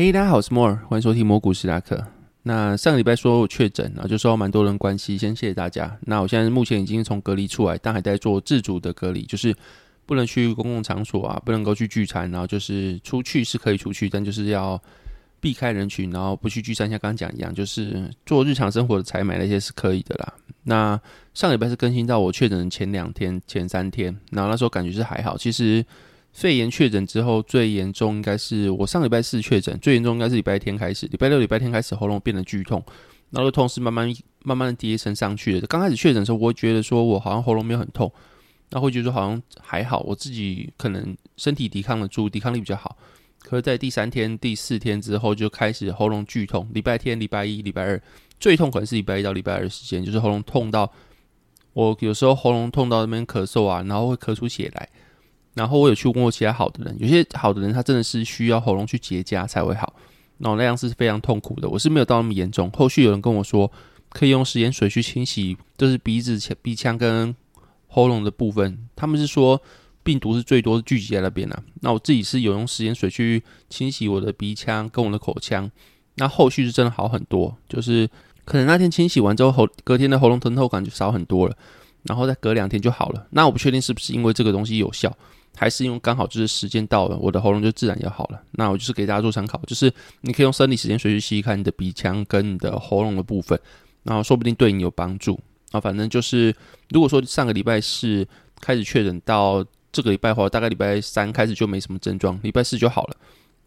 嘿，大家好，我是莫尔，欢迎收听魔股史达克。那上个礼拜说我确诊，然后就受到蛮多人关心，先谢谢大家。那我现在目前已经从隔离出来，但还在做自主的隔离，就是不能去公共场所啊，不能够去聚餐，然后就是出去是可以出去，但就是要避开人群，然后不去聚餐，像刚刚讲一样，就是做日常生活的采买那些是可以的啦。那上礼拜是更新到我确诊前两天、前三天，然后那时候感觉是还好，其实。肺炎确诊之后，最严重应该是我上礼拜四确诊，最严重应该是礼拜天开始，礼拜六、礼拜天开始喉咙变得剧痛，然后痛是慢慢慢慢的跌升上去的。刚开始确诊的时候，我会觉得说我好像喉咙没有很痛，那会觉得说好像还好，我自己可能身体抵抗得住，抵抗力比较好。可是，在第三天、第四天之后，就开始喉咙剧痛。礼拜天、礼拜一、礼拜二最痛可能是礼拜一到礼拜二的时间，就是喉咙痛到我有时候喉咙痛到那边咳嗽啊，然后会咳出血来。然后我有去问过其他好的人，有些好的人他真的是需要喉咙去结痂才会好，那那样是非常痛苦的。我是没有到那么严重。后续有人跟我说可以用食盐水去清洗，就是鼻子、鼻腔跟喉咙的部分。他们是说病毒是最多聚集在那边的。那我自己是有用食盐水去清洗我的鼻腔跟我的口腔，那后续是真的好很多。就是可能那天清洗完之后，喉隔天的喉咙疼痛感就少很多了，然后再隔两天就好了。那我不确定是不是因为这个东西有效。还是因为刚好就是时间到了，我的喉咙就自然就好了。那我就是给大家做参考，就是你可以用生理时间随时吸看你的鼻腔跟你的喉咙的部分，然后说不定对你有帮助。啊，反正就是如果说上个礼拜是开始确诊到这个礼拜的话，大概礼拜三开始就没什么症状，礼拜四就好了。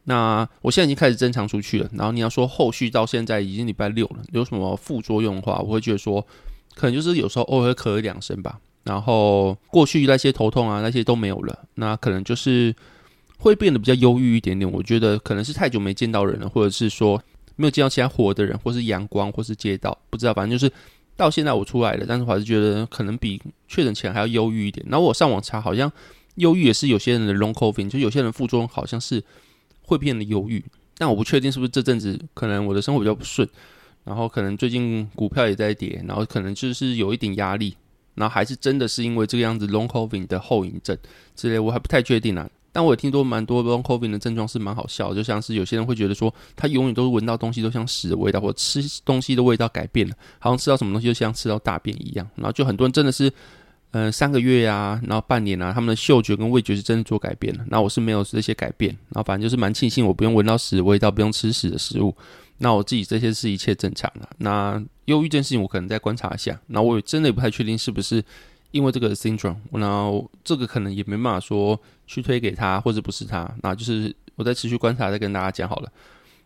那我现在已经开始正常出去了。然后你要说后续到现在已经礼拜六了，有什么副作用的话，我会觉得说可能就是有时候偶尔咳一两声吧。然后过去那些头痛啊，那些都没有了，那可能就是会变得比较忧郁一点点。我觉得可能是太久没见到人了，或者是说没有见到其他活的人，或是阳光，或是街道，不知道。反正就是到现在我出来了，但是我还是觉得可能比确诊前还要忧郁一点。然后我上网查，好像忧郁也是有些人的 long covid，就有些人副作用好像是会变得忧郁，但我不确定是不是这阵子可能我的生活比较不顺，然后可能最近股票也在跌，然后可能就是有一点压力。然后还是真的是因为这个样子，long covid 的后遗症之类，我还不太确定啊。但我也听说蛮多 long covid 的症状是蛮好笑，就像是有些人会觉得说，他永远都是闻到东西都像屎的味道，或吃东西的味道改变了，好像吃到什么东西就像吃到大便一样。然后就很多人真的是，呃，三个月呀，然后半年啊，他们的嗅觉跟味觉是真的做改变了。那我是没有这些改变，然后反正就是蛮庆幸我不用闻到屎的味道，不用吃屎的食物。那我自己这些是一切正常的。那忧郁这件事情，我可能再观察一下。那我也真的也不太确定是不是因为这个 syndrome。然后这个可能也没办法说去推给他，或者不是他。那就是我在持续观察，再跟大家讲好了。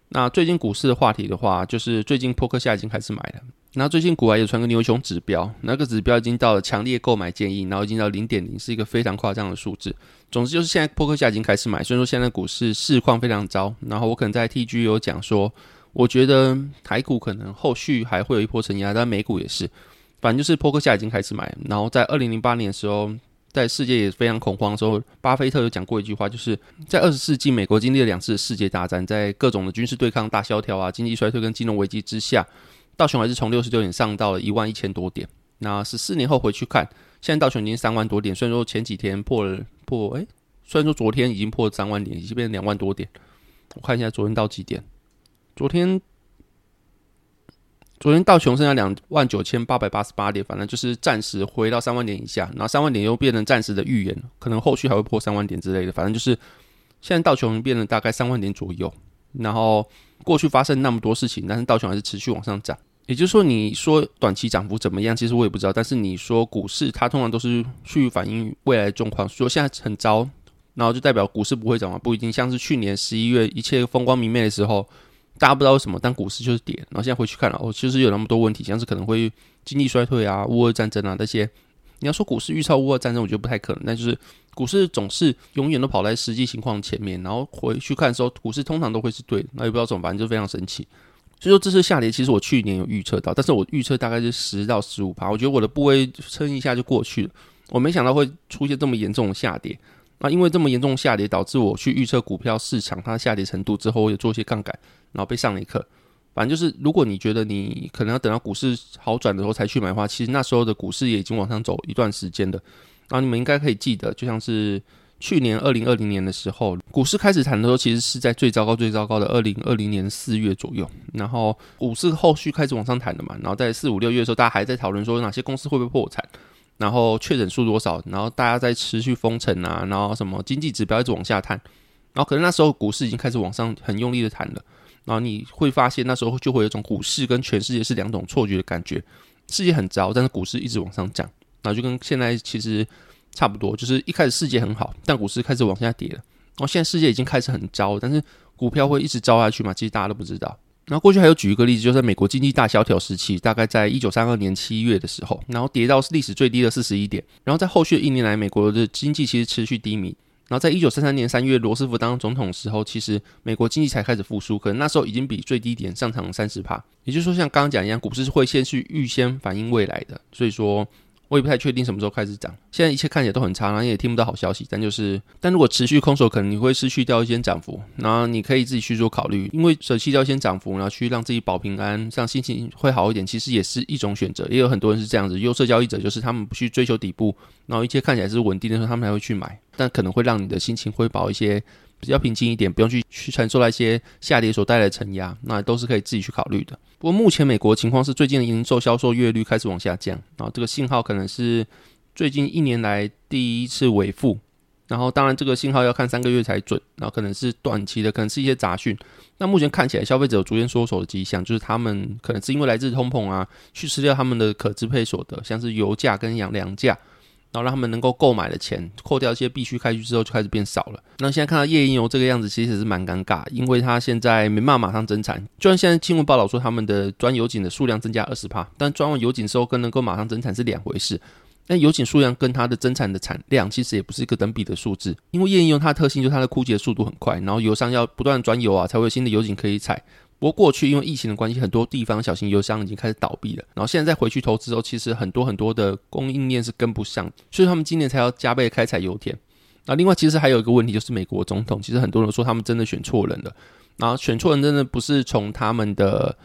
那最近股市的话题的话，就是最近扑克下已经开始买了。那最近股外有传个牛熊指标，那个指标已经到了强烈购买建议，然后已经到零点零，是一个非常夸张的数字。总之就是现在扑克下已经开始买，所以说现在股市市况非常糟。然后我可能在 TG 有讲说。我觉得台股可能后续还会有一波承压，但美股也是，反正就是波克夏已经开始买。然后在二零零八年的时候，在世界也非常恐慌的时候，巴菲特有讲过一句话，就是在二十世纪美国经历了两次世界大战，在各种的军事对抗大萧条啊、经济衰退跟金融危机之下，道琼还是从六十六点上到了一万一千多点。那十四年后回去看，现在道琼已经三万多点，虽然说前几天破了破，哎，虽然说昨天已经破了三万点，已经变成两万多点。我看一下昨天到几点。昨天，昨天道琼剩下两万九千八百八十八点，反正就是暂时回到三万点以下，然后三万点又变成暂时的预言，可能后续还会破三万点之类的。反正就是现在道琼变了大概三万点左右。然后过去发生那么多事情，但是道琼还是持续往上涨。也就是说，你说短期涨幅怎么样？其实我也不知道。但是你说股市，它通常都是去反映未来的状况。说现在很糟，然后就代表股市不会涨吗？不一定。像是去年十一月一切风光明媚的时候。大家不知道为什么，但股市就是跌。然后现在回去看了，哦，其实有那么多问题，像是可能会经济衰退啊、乌俄战争啊那些。你要说股市预测乌俄战争，我觉得不太可能。但就是股市总是永远都跑在实际情况前面，然后回去看的时候，股市通常都会是对的，那也不知道怎么办，就非常神奇。所以说这次下跌，其实我去年有预测到，但是我预测大概是十到十五趴，我觉得我的部位撑一下就过去了。我没想到会出现这么严重的下跌，那因为这么严重下跌，导致我去预测股票市场它下跌程度之后，我也做一些杠杆，然后被上了一课。反正就是，如果你觉得你可能要等到股市好转的时候才去买的话，其实那时候的股市也已经往上走一段时间的。然后你们应该可以记得，就像是去年二零二零年的时候，股市开始谈的时候，其实是在最糟糕、最糟糕的二零二零年四月左右。然后股市后续开始往上谈的嘛，然后在四五六月的时候，大家还在讨论说哪些公司会不会破产，然后确诊数多少，然后大家在持续封城啊，然后什么经济指标一直往下探，然后可能那时候股市已经开始往上很用力的谈了，然后你会发现那时候就会有一种股市跟全世界是两种错觉的感觉，世界很糟，但是股市一直往上涨。然后就跟现在其实差不多，就是一开始世界很好，但股市开始往下跌了。然后现在世界已经开始很糟，但是股票会一直糟下去吗？其实大家都不知道。然后过去还有举一个例子，就是在美国经济大萧条时期，大概在一九三二年七月的时候，然后跌到历史最低的四十一点。然后在后续的一年来，美国的经济其实持续低迷。然后在一九三三年三月，罗斯福当总统时候，其实美国经济才开始复苏，可能那时候已经比最低点上涨三十帕。也就是说，像刚刚讲一样，股市是会先去预先反映未来的，所以说。我也不太确定什么时候开始涨。现在一切看起来都很差，然后也听不到好消息。但就是，但如果持续空手，可能你会失去掉一些涨幅。然后你可以自己去做考虑，因为舍弃掉一些涨幅，然后去让自己保平安，这样心情会好一点。其实也是一种选择。也有很多人是这样子，优色交易者就是他们不去追求底部，然后一切看起来是稳定的时候，他们才会去买。但可能会让你的心情会保一些。比较平静一点，不用去去承受那些下跌所带来的承压，那都是可以自己去考虑的。不过目前美国情况是，最近的零售销售月率开始往下降，然后这个信号可能是最近一年来第一次为负。然后当然这个信号要看三个月才准，然后可能是短期的，可能是一些杂讯。那目前看起来消费者有逐渐缩手的迹象，就是他们可能是因为来自通膨啊，去吃掉他们的可支配所得，像是油价跟养粮价。然后让他们能够购买的钱，扣掉一些必须开支之后，就开始变少了。那现在看到页岩油这个样子，其实是蛮尴尬，因为它现在没办法马上增产。就像现在新闻报道说他们的钻油井的数量增加二十帕，但钻完油井之后跟能够马上增产是两回事。那油井数量跟它的增产的产量其实也不是一个等比的数字，因为页岩油它的特性就是它的枯竭速度很快，然后油商要不断钻油啊，才会有新的油井可以采。不过过去因为疫情的关系，很多地方小型油箱已经开始倒闭了。然后现在再回去投资之后，其实很多很多的供应链是跟不上，所以他们今年才要加倍开采油田。那另外其实还有一个问题，就是美国总统，其实很多人说他们真的选错人了。然后选错人真的不是从他们的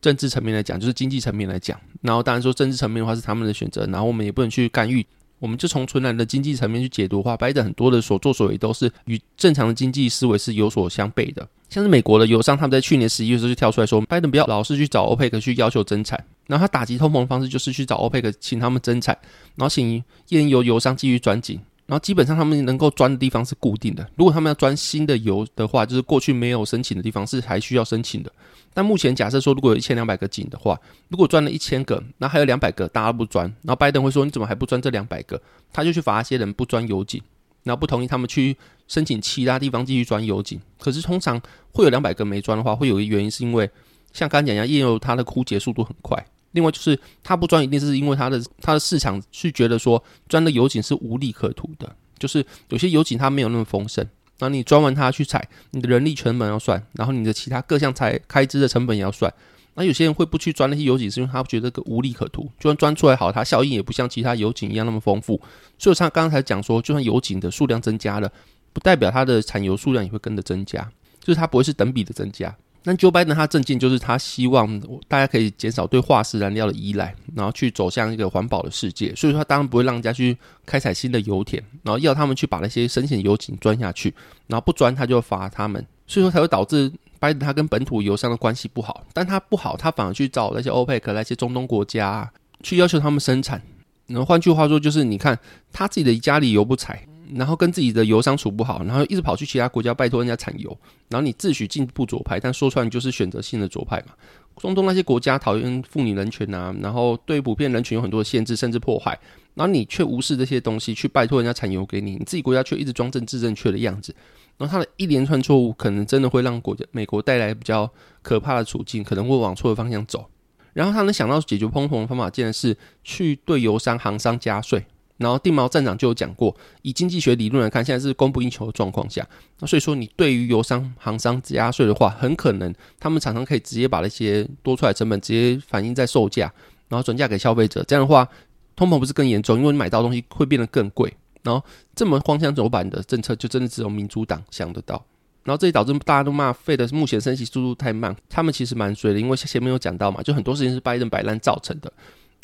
政治层面来讲，就是经济层面来讲。然后当然说政治层面的话是他们的选择，然后我们也不能去干预。我们就从纯然的经济层面去解读的话，拜登很多的所作所为都是与正常的经济思维是有所相悖的。像是美国的油商，他们在去年十一月时候就跳出来说，拜登不要老是去找欧佩克去要求增产，然后他打击通膨的方式就是去找欧佩克请他们增产，然后请页岩油油商继续转井。然后基本上他们能够钻的地方是固定的，如果他们要钻新的油的话，就是过去没有申请的地方是还需要申请的。但目前假设说，如果有一千两百个井的话，如果钻了一千个，那还有两百个大家不钻，然后拜登会说你怎么还不钻这两百个？他就去罚那些人不钻油井，然后不同意他们去申请其他地方继续钻油井。可是通常会有两百个没钻的话，会有一个原因是因为像刚刚讲一样，页油它的枯竭速度很快。另外就是它不钻，一定是因为它的它的市场是觉得说钻的油井是无利可图的，就是有些油井它没有那么丰盛，那你钻完它去采，你的人力成本要算，然后你的其他各项财开支的成本也要算。那有些人会不去钻那些油井，是因为他觉得个无利可图，就算钻出来好，它效应也不像其他油井一样那么丰富。所以他刚才讲说，就算油井的数量增加了，不代表它的产油数量也会跟着增加，就是它不会是等比的增加。那 Joe Biden 他政见就是他希望大家可以减少对化石燃料的依赖，然后去走向一个环保的世界。所以说他当然不会让人家去开采新的油田，然后要他们去把那些深潜油井钻下去，然后不钻他就罚他们。所以说才会导致拜登他跟本土油商的关系不好。但他不好，他反而去找那些欧佩克那些中东国家去要求他们生产。然后换句话说，就是你看他自己的家里油不采。然后跟自己的油商处不好，然后一直跑去其他国家拜托人家产油，然后你自诩进步左派，但说出来你就是选择性的左派嘛。中东那些国家讨厌妇女人权啊，然后对普遍人群有很多的限制甚至迫害，然后你却无视这些东西去拜托人家产油给你，你自己国家却一直装政治正确的样子，然后他的一连串错误可能真的会让国家美国带来比较可怕的处境，可能会往错的方向走。然后他能想到解决通膨的方法，竟然是去对油商行商加税。然后定毛站长就有讲过，以经济学理论来看，现在是供不应求的状况下，那所以说你对于油商、行商加税的话，很可能他们常常可以直接把那些多出来成本直接反映在售价，然后转嫁给消费者。这样的话，通膨不是更严重？因为你买到东西会变得更贵。然后这么荒腔走板的政策，就真的只有民主党想得到。然后这也导致大家都骂费的目前升息速度太慢，他们其实蛮衰的，因为前面有讲到嘛，就很多事情是拜登摆烂造成的。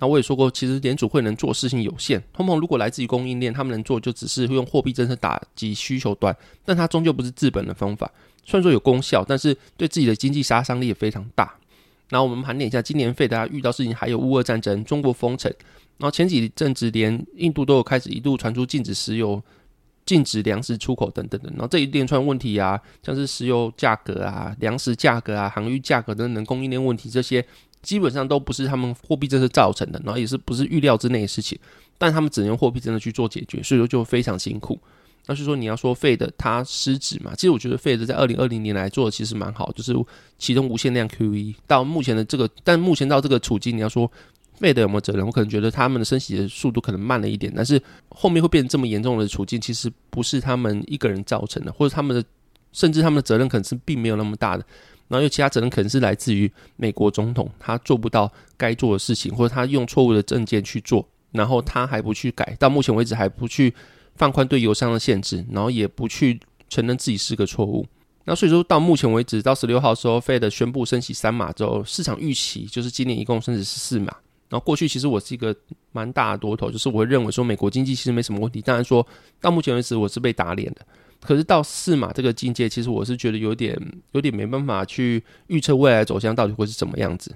那我也说过，其实联储会能做事情有限。通膨如果来自于供应链，他们能做就只是用货币政策打击需求端，但它终究不是治本的方法。虽然说有功效，但是对自己的经济杀伤力也非常大。然后我们盘点一下，今年费大家遇到事情还有乌俄战争、中国封城，然后前几阵子连印度都有开始一度传出禁止石油、禁止粮食出口等等的。然后这一连串问题啊，像是石油价格啊、粮食价格啊、航运价格等等供应链问题这些。基本上都不是他们货币政策造成的，然后也是不是预料之内的事情，但他们只能用货币政策去做解决，所以说就非常辛苦。那是说你要说费的它失职嘛？其实我觉得费的在二零二零年来做的其实蛮好，就是启动无限量 QE 到目前的这个，但目前到这个处境，你要说费的有没有责任？我可能觉得他们的升息的速度可能慢了一点，但是后面会变成这么严重的处境，其实不是他们一个人造成的，或者他们的甚至他们的责任可能是并没有那么大的。然后有其他责任可能是来自于美国总统，他做不到该做的事情，或者他用错误的证件去做，然后他还不去改，到目前为止还不去放宽对油商的限制，然后也不去承认自己是个错误。那所以说到目前为止，到十六号时候，Fed 宣布升息三码之后，市场预期就是今年一共升十四码。然后过去其实我是一个蛮大的多头，就是我会认为说美国经济其实没什么问题。当然说到目前为止，我是被打脸的。可是到四码这个境界，其实我是觉得有点有点没办法去预测未来走向到底会是怎么样子，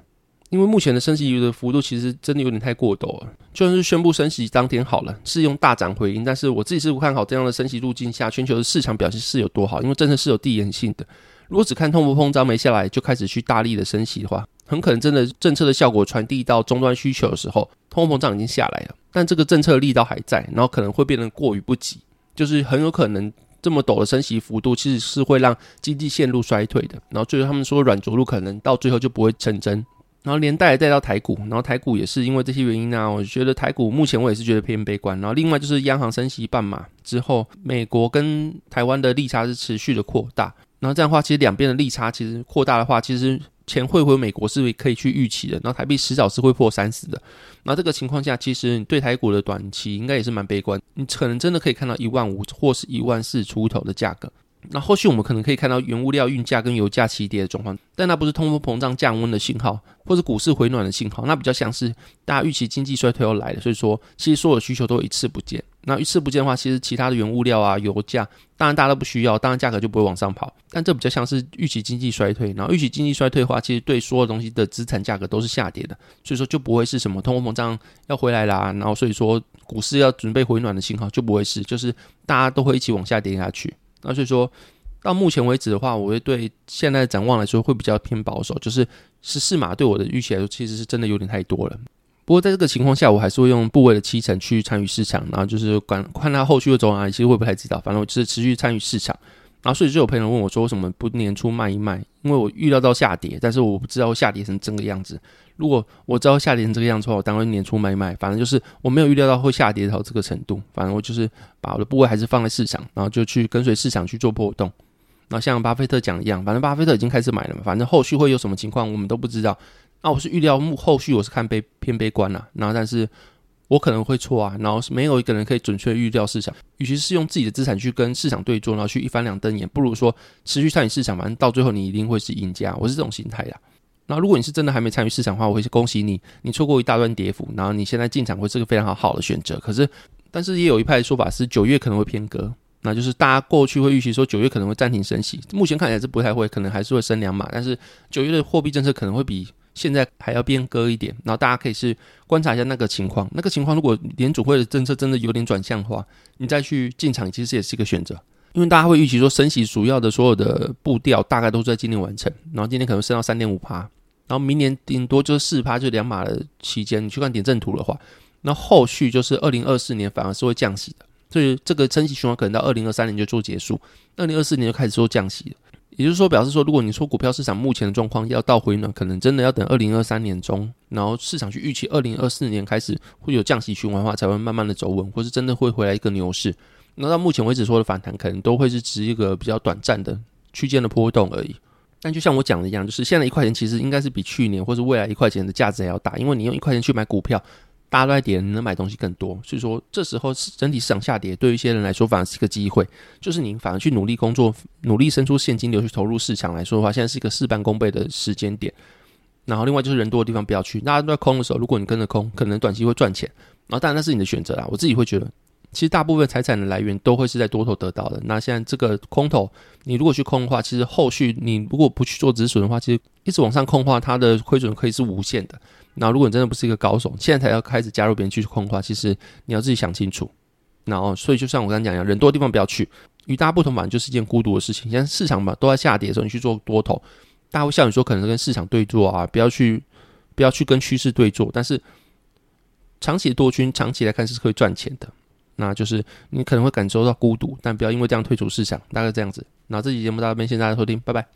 因为目前的升息的幅度其实真的有点太过陡了。就算是宣布升息当天好了，是用大涨回应，但是我自己是不看好这样的升息路径下，全球的市场表现是有多好，因为政策是有递延性的。如果只看通货膨胀没下来就开始去大力的升息的话，很可能真的政策的效果传递到终端需求的时候，通货膨胀已经下来了，但这个政策力道还在，然后可能会变得过于不及，就是很有可能。这么陡的升息幅度，其实是会让经济陷入衰退的。然后最后他们说软着陆可能到最后就不会成真。然后连带带到台股，然后台股也是因为这些原因呢，我觉得台股目前我也是觉得偏悲观。然后另外就是央行升息半码之后，美国跟台湾的利差是持续的扩大。然后这样的话，其实两边的利差其实扩大的话，其实。钱汇回美国是可以去预期的，然后台币迟早是会破三十的。那这个情况下，其实你对台股的短期应该也是蛮悲观，你可能真的可以看到一万五或是一万四出头的价格。那后续我们可能可以看到原物料运价跟油价齐跌的状况，但那不是通货膨胀降温的信号，或者股市回暖的信号，那比较像是大家预期经济衰退要来了，所以说其实所有的需求都一次不见。那一次不见的话，其实其他的原物料啊、油价，当然大家都不需要，当然价格就不会往上跑。但这比较像是预期经济衰退，然后预期经济衰退的话，其实对所有东西的资产价格都是下跌的，所以说就不会是什么通货膨胀要回来啦，然后所以说股市要准备回暖的信号就不会是，就是大家都会一起往下跌下去。那所以说到目前为止的话，我会对现在的展望来说会比较偏保守，就是十四码对我的预期来说，其实是真的有点太多了。不过在这个情况下，我还是会用部位的七成去参与市场，然后就是管看它后续会走哪里，其实会不太知道。反正我就是持续参与市场。然后所以就有朋友问我说，为什么不年初卖一卖？因为我预料到下跌，但是我不知道下跌成这个样子。如果我知道下跌成这个样子的话，我当然年初卖一卖。反正就是我没有预料到会下跌到这个程度。反正我就是把我的部位还是放在市场，然后就去跟随市场去做波动。然后像巴菲特讲一样，反正巴菲特已经开始买了嘛，反正后续会有什么情况，我们都不知道。那我是预料目后续我是看悲偏悲观了，然后但是我可能会错啊，然后是没有一个人可以准确预料市场。与其是用自己的资产去跟市场对坐，然后去一翻两瞪眼，不如说持续参与市场，反正到最后你一定会是赢家。我是这种心态的。那如果你是真的还没参与市场的话，我会恭喜你，你错过一大段跌幅，然后你现在进场会是个非常好好的选择。可是，但是也有一派说法是九月可能会偏割，那就是大家过去会预期说九月可能会暂停升息，目前看起来是不太会，可能还是会升两码，但是九月的货币政策可能会比。现在还要变割一点，然后大家可以是观察一下那个情况。那个情况，如果联储会的政策真的有点转向的话，你再去进场，其实也是一个选择。因为大家会预期说，升息主要的所有的步调大概都是在今年完成，然后今年可能升到三点五趴，然后明年顶多就是四趴，就两码的期间。你去看点阵图的话，那后续就是二零二四年反而是会降息的，所以这个升息循环可能到二零二三年就做结束，二零二四年就开始做降息了。也就是说，表示说，如果你说股票市场目前的状况要到回暖，可能真的要等二零二三年中，然后市场去预期二零二四年开始会有降息循环的话，才会慢慢的走稳，或是真的会回来一个牛市。那到目前为止说的反弹，可能都会是指一个比较短暂的区间的波动而已。但就像我讲的一样，就是现在一块钱其实应该是比去年或是未来一块钱的价值还要大，因为你用一块钱去买股票。大家都在跌，你能买东西更多，所以说这时候整体市场下跌，对于一些人来说反而是一个机会，就是你反而去努力工作，努力生出现金流去投入市场来说的话，现在是一个事半功倍的时间点。然后另外就是人多的地方不要去，大家都在空的时候，如果你跟着空，可能短期会赚钱。然后当然那是你的选择啦，我自己会觉得，其实大部分财产的来源都会是在多头得到的。那现在这个空头，你如果去空的话，其实后续你如果不去做止损的话，其实一直往上空的话，它的亏损可以是无限的。那如果你真的不是一个高手，现在才要开始加入别人去空的话，其实你要自己想清楚。然后，所以就像我刚才讲一样，人多的地方不要去。与大家不同嘛，就是一件孤独的事情。现在市场嘛都在下跌的时候，你去做多头，大家会笑你说可能跟市场对坐啊，不要去，不要去跟趋势对坐。但是长期的多军，长期来看是可以赚钱的。那就是你可能会感受到孤独，但不要因为这样退出市场。大概这样子。那这期节目到这边，谢谢大家收听，拜拜。